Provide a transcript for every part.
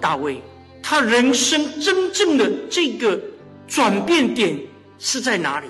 大卫，他人生真正的这个转变点是在哪里？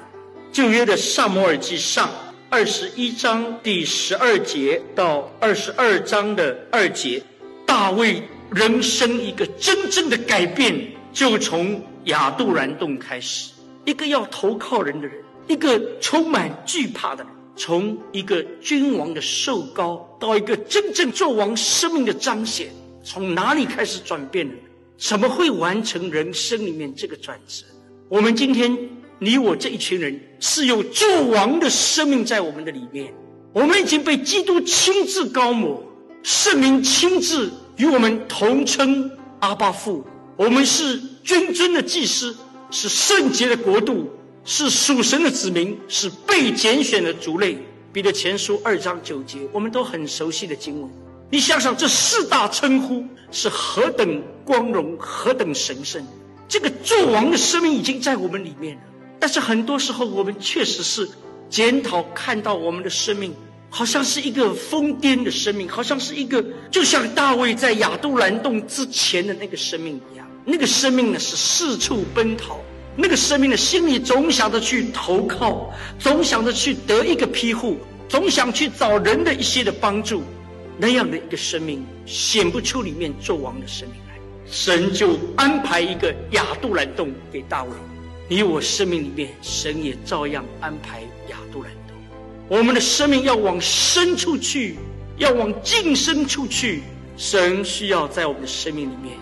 旧约的萨摩尔记上二十一章第十二节到二十二章的二节，大卫人生一个真正的改变，就从亚杜兰洞开始。一个要投靠人的人，一个充满惧怕的人，从一个君王的受高，到一个真正做王生命的彰显。从哪里开始转变的？怎么会完成人生里面这个转折？我们今天你我这一群人是有救王的生命在我们的里面。我们已经被基督亲自高抹，圣灵亲自与我们同称阿巴父。我们是君尊的祭司，是圣洁的国度，是属神的子民，是被拣选的族类。彼得前书二章九节，我们都很熟悉的经文。你想想，这四大称呼是何等光荣，何等神圣！这个做王的生命已经在我们里面了。但是很多时候，我们确实是检讨，看到我们的生命好像是一个疯癫的生命，好像是一个就像大卫在亚杜兰洞之前的那个生命一样。那个生命呢，是四处奔逃；那个生命的心里总想着去投靠，总想着去得一个庇护，总想去找人的一些的帮助。那样的一个生命显不出里面做王的生命来，神就安排一个亚杜兰洞给大卫。你我生命里面，神也照样安排亚杜兰洞。我们的生命要往深处去，要往近深处去。神需要在我们的生命里面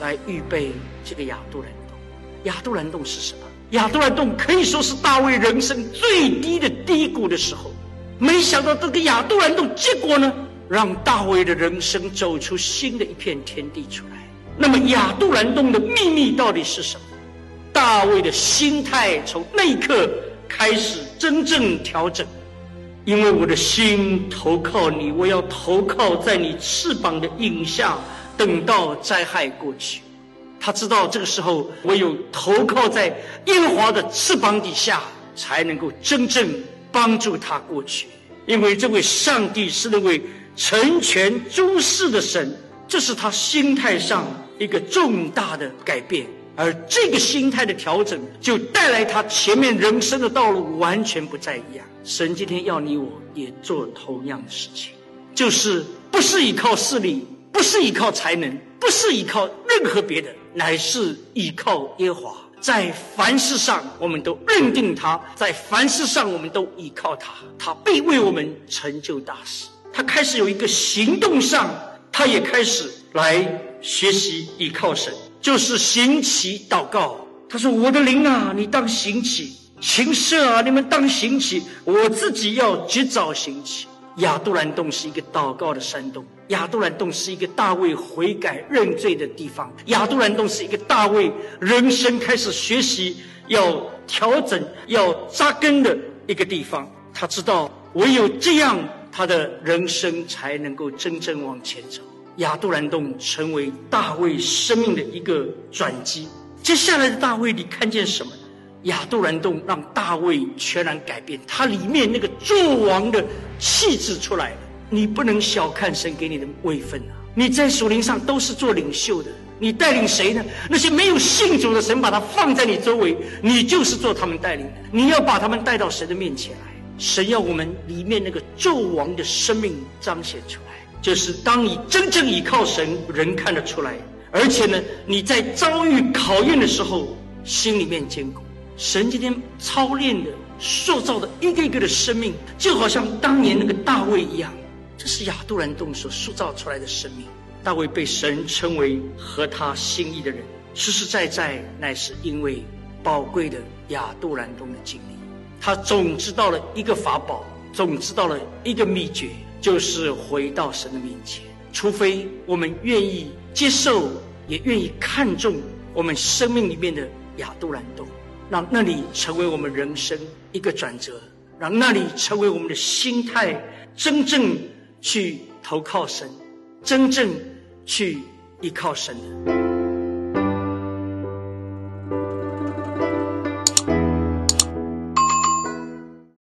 来预备这个亚杜兰洞。亚杜兰洞是什么？亚杜兰洞可以说是大卫人生最低的低谷的时候。没想到这个亚杜兰洞，结果呢？让大卫的人生走出新的一片天地出来。那么亚杜兰洞的秘密到底是什么？大卫的心态从那一刻开始真正调整，因为我的心投靠你，我要投靠在你翅膀的影下，等到灾害过去。他知道这个时候唯有投靠在耶和华的翅膀底下，才能够真正帮助他过去。因为这位上帝是那位。成全诸事的神，这是他心态上一个重大的改变，而这个心态的调整，就带来他前面人生的道路完全不再一样。神今天要你我也做同样的事情，就是不是依靠势力，不是依靠才能，不是依靠任何别的，乃是依靠耶华。在凡事上，我们都认定他；在凡事上，我们都依靠他，他必为我们成就大事。他开始有一个行动上，他也开始来学习依靠神，就是行起祷告。他说：“我的灵啊，你当行起；禽舍啊，你们当行起。我自己要及早行起。”亚杜兰洞是一个祷告的山洞，亚杜兰洞是一个大卫悔改认罪的地方，亚杜兰洞是一个大卫人生开始学习要调整、要扎根的一个地方。他知道，唯有这样。他的人生才能够真正往前走。亚杜兰洞成为大卫生命的一个转机。接下来的大卫，你看见什么？亚杜兰洞让大卫全然改变，他里面那个纣王的气质出来了。你不能小看神给你的位分啊！你在属灵上都是做领袖的，你带领谁呢？那些没有信主的神把他放在你周围，你就是做他们带领的。你要把他们带到神的面前来。神要我们里面那个纣王的生命彰显出来，就是当你真正依靠神，人看得出来。而且呢，你在遭遇考验的时候，心里面坚固。神今天操练的、塑造的一个一个的生命，就好像当年那个大卫一样。这是亚杜兰洞所塑造出来的生命。大卫被神称为合他心意的人，实实在在乃是因为宝贵的亚杜兰洞的经历。他总知道了一个法宝，总知道了一个秘诀，就是回到神的面前。除非我们愿意接受，也愿意看重我们生命里面的亚杜兰洞，让那里成为我们人生一个转折，让那里成为我们的心态，真正去投靠神，真正去依靠神。